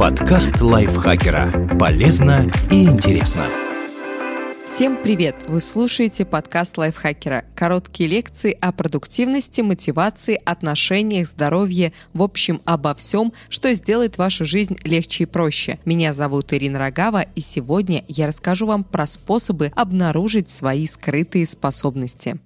Подкаст лайфхакера. Полезно и интересно. Всем привет! Вы слушаете подкаст лайфхакера. Короткие лекции о продуктивности, мотивации, отношениях, здоровье, в общем, обо всем, что сделает вашу жизнь легче и проще. Меня зовут Ирина Рогава, и сегодня я расскажу вам про способы обнаружить свои скрытые способности.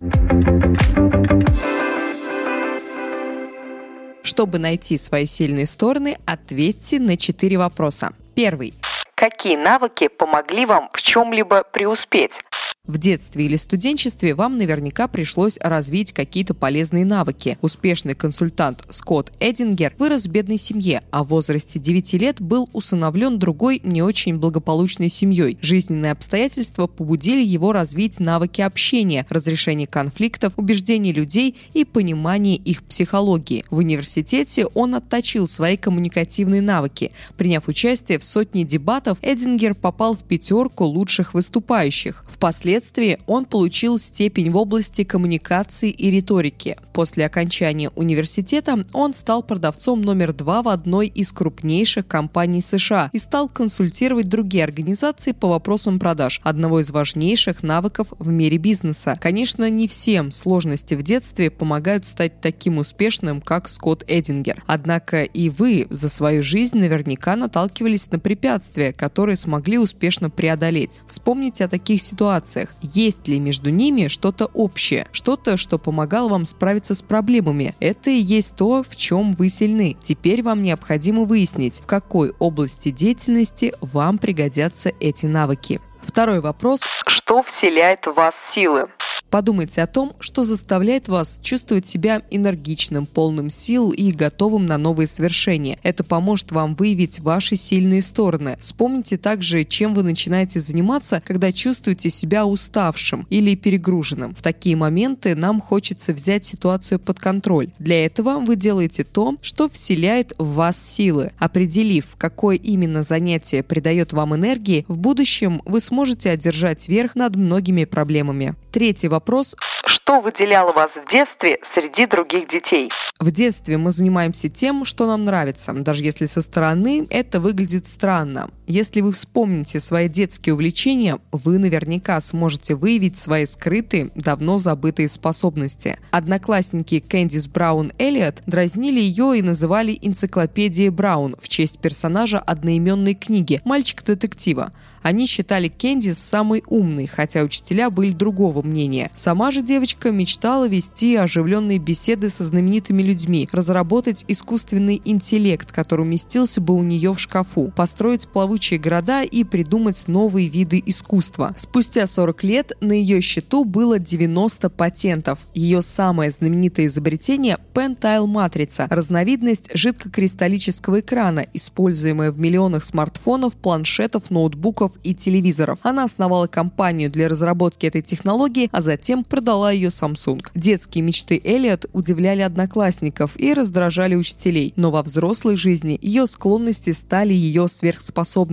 Чтобы найти свои сильные стороны, ответьте на четыре вопроса. Первый. Какие навыки помогли вам в чем-либо преуспеть? В детстве или студенчестве вам наверняка пришлось развить какие-то полезные навыки. Успешный консультант Скотт Эдингер вырос в бедной семье, а в возрасте 9 лет был усыновлен другой не очень благополучной семьей. Жизненные обстоятельства побудили его развить навыки общения, разрешения конфликтов, убеждений людей и понимания их психологии. В университете он отточил свои коммуникативные навыки. Приняв участие в сотне дебатов, Эдингер попал в пятерку лучших выступающих. Впоследствии Впоследствии он получил степень в области коммуникации и риторики. После окончания университета он стал продавцом номер два в одной из крупнейших компаний США и стал консультировать другие организации по вопросам продаж, одного из важнейших навыков в мире бизнеса. Конечно, не всем сложности в детстве помогают стать таким успешным, как Скотт Эдингер. Однако и вы за свою жизнь наверняка наталкивались на препятствия, которые смогли успешно преодолеть. Вспомните о таких ситуациях ситуациях, есть ли между ними что-то общее, что-то, что помогало вам справиться с проблемами. Это и есть то, в чем вы сильны. Теперь вам необходимо выяснить, в какой области деятельности вам пригодятся эти навыки. Второй вопрос. Что вселяет в вас силы? Подумайте о том, что заставляет вас чувствовать себя энергичным, полным сил и готовым на новые свершения. Это поможет вам выявить ваши сильные стороны. Вспомните также, чем вы начинаете заниматься, когда чувствуете себя уставшим или перегруженным. В такие моменты нам хочется взять ситуацию под контроль. Для этого вы делаете то, что вселяет в вас силы. Определив, какое именно занятие придает вам энергии, в будущем вы сможете одержать верх над многими проблемами. Третий вопрос вопрос, что выделяло вас в детстве среди других детей? В детстве мы занимаемся тем, что нам нравится, даже если со стороны это выглядит странно. Если вы вспомните свои детские увлечения, вы наверняка сможете выявить свои скрытые, давно забытые способности. Одноклассники Кэндис Браун Эллиот дразнили ее и называли энциклопедией Браун в честь персонажа одноименной книги «Мальчик-детектива». Они считали Кэндис самой умной, хотя учителя были другого мнения. Сама же девочка мечтала вести оживленные беседы со знаменитыми людьми, разработать искусственный интеллект, который уместился бы у нее в шкафу, построить плавучие города и придумать новые виды искусства. Спустя 40 лет на ее счету было 90 патентов. Ее самое знаменитое изобретение – Pentile-матрица – разновидность жидкокристаллического экрана, используемая в миллионах смартфонов, планшетов, ноутбуков и телевизоров. Она основала компанию для разработки этой технологии, а затем продала ее Samsung. Детские мечты Элliot удивляли одноклассников и раздражали учителей, но во взрослой жизни ее склонности стали ее сверхспособностью.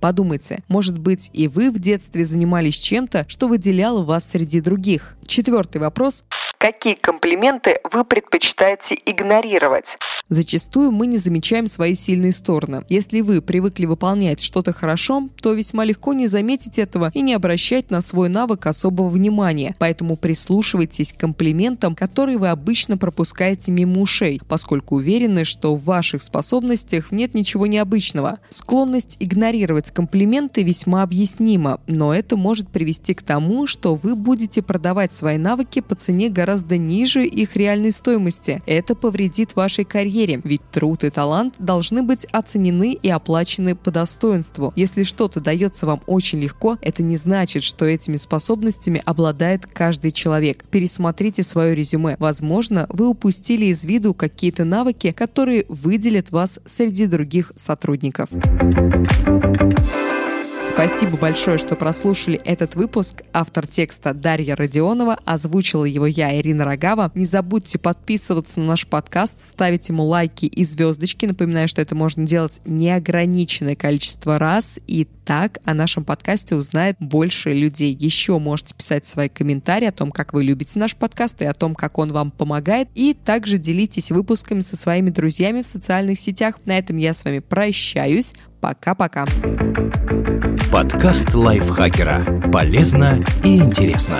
Подумайте, может быть и вы в детстве занимались чем-то, что выделяло вас среди других? Четвертый вопрос. Какие комплименты вы предпочитаете игнорировать? Зачастую мы не замечаем свои сильные стороны. Если вы привыкли выполнять что-то хорошо, то весьма легко не заметить этого и не обращать на свой навык особого внимания. Поэтому прислушивайтесь к комплиментам, которые вы обычно пропускаете мимо ушей, поскольку уверены, что в ваших способностях нет ничего необычного. Склонность игнорировать комплименты весьма объяснима, но это может привести к тому, что вы будете продавать свои навыки по цене гораздо ниже их реальной стоимости. Это повредит вашей карьере, ведь труд и талант должны быть оценены и оплачены по достоинству. Если что-то дается вам очень легко, это не значит, что этими способностями обладает каждый человек. Пересмотрите свое резюме. Возможно, вы упустили из виду какие-то навыки, которые выделят вас среди других сотрудников. Спасибо большое, что прослушали этот выпуск. Автор текста Дарья Родионова, озвучила его я, Ирина Рогава. Не забудьте подписываться на наш подкаст, ставить ему лайки и звездочки. Напоминаю, что это можно делать неограниченное количество раз, и так о нашем подкасте узнает больше людей. Еще можете писать свои комментарии о том, как вы любите наш подкаст и о том, как он вам помогает. И также делитесь выпусками со своими друзьями в социальных сетях. На этом я с вами прощаюсь. Пока-пока. Подкаст лайфхакера. Полезно и интересно.